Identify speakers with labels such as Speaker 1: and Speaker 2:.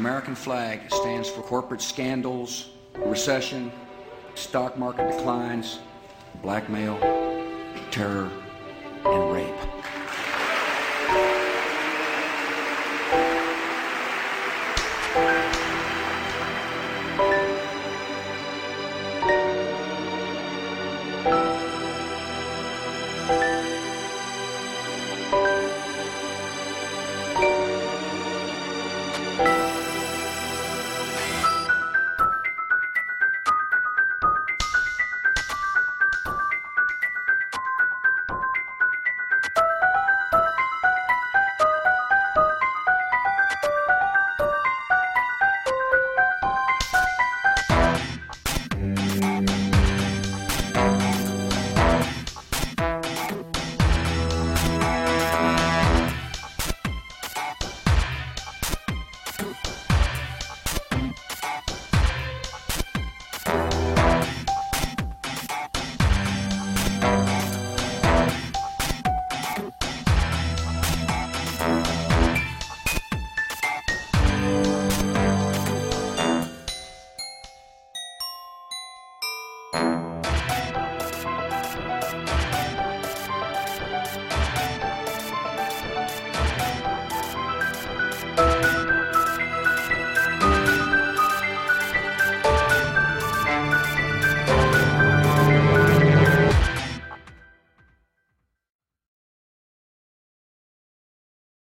Speaker 1: American flag stands for corporate scandals, recession, stock market declines, blackmail, terror, and rape.
Speaker 2: You